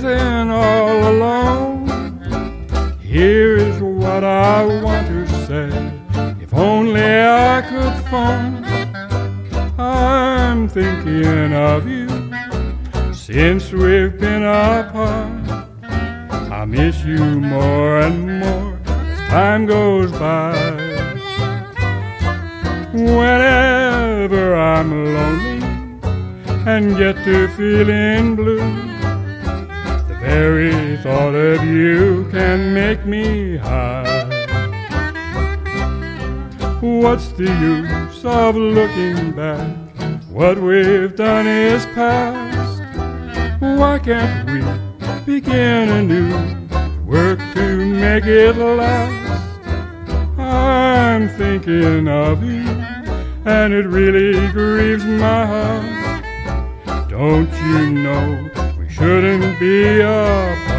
sitting all alone. Here is what I want to say. If only I could phone. I'm thinking of you since we've been apart. I miss you more and more as time goes by. Whenever I'm lonely and get to feeling blue. The very thought of you can make me high. What's the use of looking back? What we've done is past. Why can't we begin anew? Work to make it last. I'm thinking of you, and it really grieves my heart. Don't you know shouldn't be apart?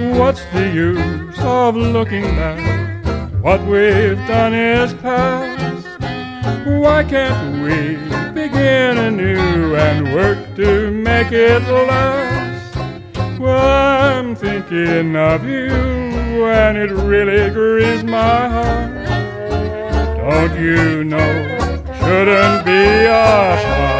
What's the use of looking back? What we've done is past. Why can't we begin anew and work to make it last? Well, I'm thinking of you, and it really grieves my heart. Don't you know? Shouldn't be apart.